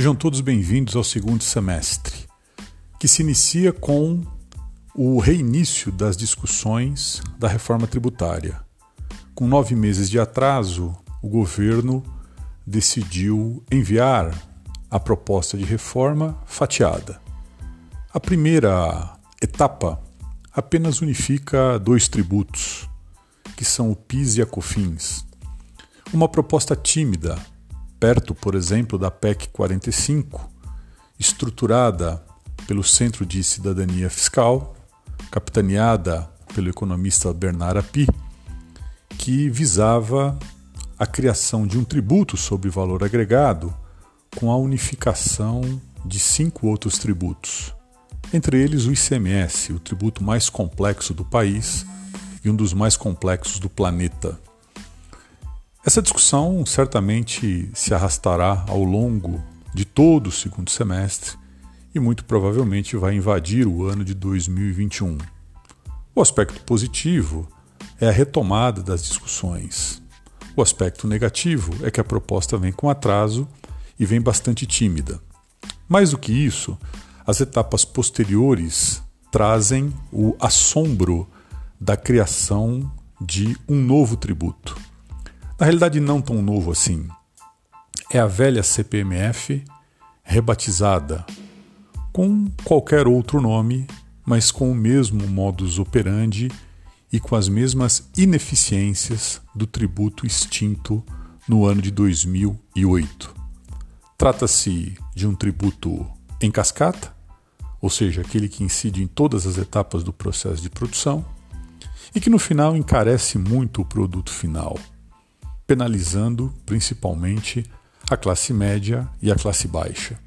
Sejam todos bem-vindos ao segundo semestre, que se inicia com o reinício das discussões da reforma tributária. Com nove meses de atraso, o governo decidiu enviar a proposta de reforma fatiada. A primeira etapa apenas unifica dois tributos, que são o PIS e a COFINS. Uma proposta tímida perto, por exemplo, da PEC 45, estruturada pelo Centro de Cidadania Fiscal, capitaneada pelo economista Bernard Api, que visava a criação de um tributo sobre valor agregado com a unificação de cinco outros tributos, entre eles o ICMS, o tributo mais complexo do país e um dos mais complexos do planeta. Essa discussão certamente se arrastará ao longo de todo o segundo semestre e muito provavelmente vai invadir o ano de 2021. O aspecto positivo é a retomada das discussões. O aspecto negativo é que a proposta vem com atraso e vem bastante tímida. Mais do que isso, as etapas posteriores trazem o assombro da criação de um novo tributo. Na realidade, não tão novo assim. É a velha CPMF rebatizada com qualquer outro nome, mas com o mesmo modus operandi e com as mesmas ineficiências do tributo extinto no ano de 2008. Trata-se de um tributo em cascata, ou seja, aquele que incide em todas as etapas do processo de produção, e que no final encarece muito o produto final penalizando principalmente a classe média e a classe baixa.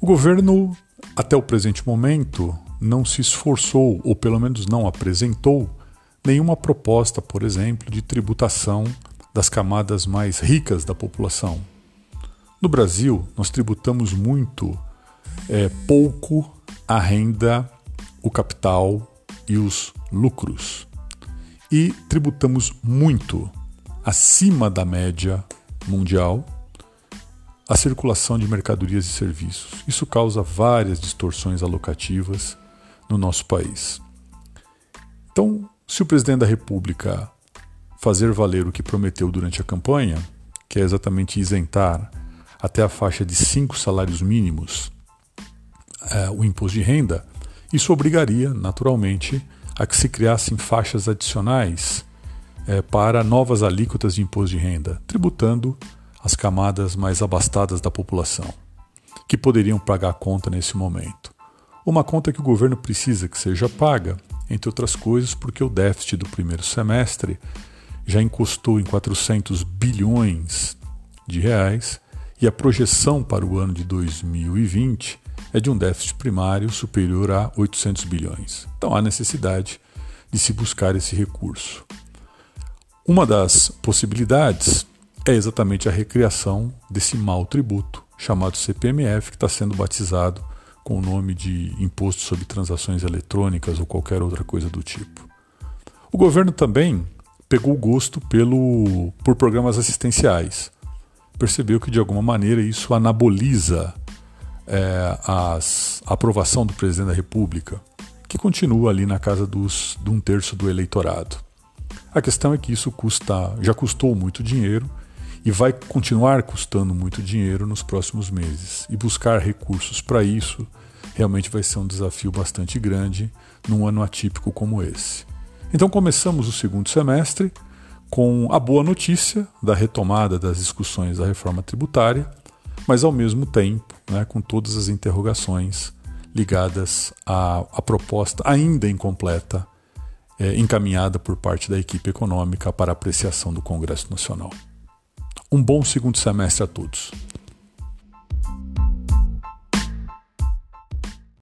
O governo, até o presente momento, não se esforçou, ou pelo menos não apresentou, nenhuma proposta, por exemplo, de tributação das camadas mais ricas da população. No Brasil, nós tributamos muito é, pouco a renda, o capital e os lucros. E tributamos muito acima da média mundial a circulação de mercadorias e serviços. Isso causa várias distorções alocativas no nosso país. Então, se o presidente da República fazer valer o que prometeu durante a campanha, que é exatamente isentar até a faixa de cinco salários mínimos é, o imposto de renda, isso obrigaria, naturalmente, a que se criassem faixas adicionais é, para novas alíquotas de imposto de renda, tributando as camadas mais abastadas da população, que poderiam pagar a conta nesse momento. Uma conta que o governo precisa que seja paga, entre outras coisas, porque o déficit do primeiro semestre já encostou em 400 bilhões de reais e a projeção para o ano de 2020 é de um déficit primário superior a 800 bilhões. Então há necessidade de se buscar esse recurso. Uma das possibilidades é exatamente a recriação desse mau tributo, chamado CPMF, que está sendo batizado com o nome de Imposto sobre Transações Eletrônicas ou qualquer outra coisa do tipo. O governo também pegou gosto pelo, por programas assistenciais. Percebeu que, de alguma maneira, isso anaboliza é, as, a aprovação do presidente da República, que continua ali na casa dos, de um terço do eleitorado. A questão é que isso custa, já custou muito dinheiro e vai continuar custando muito dinheiro nos próximos meses. E buscar recursos para isso realmente vai ser um desafio bastante grande num ano atípico como esse. Então começamos o segundo semestre com a boa notícia da retomada das discussões da reforma tributária, mas ao mesmo tempo né, com todas as interrogações ligadas à, à proposta ainda incompleta é, encaminhada por parte da equipe econômica para apreciação do Congresso Nacional. Um bom segundo semestre a todos.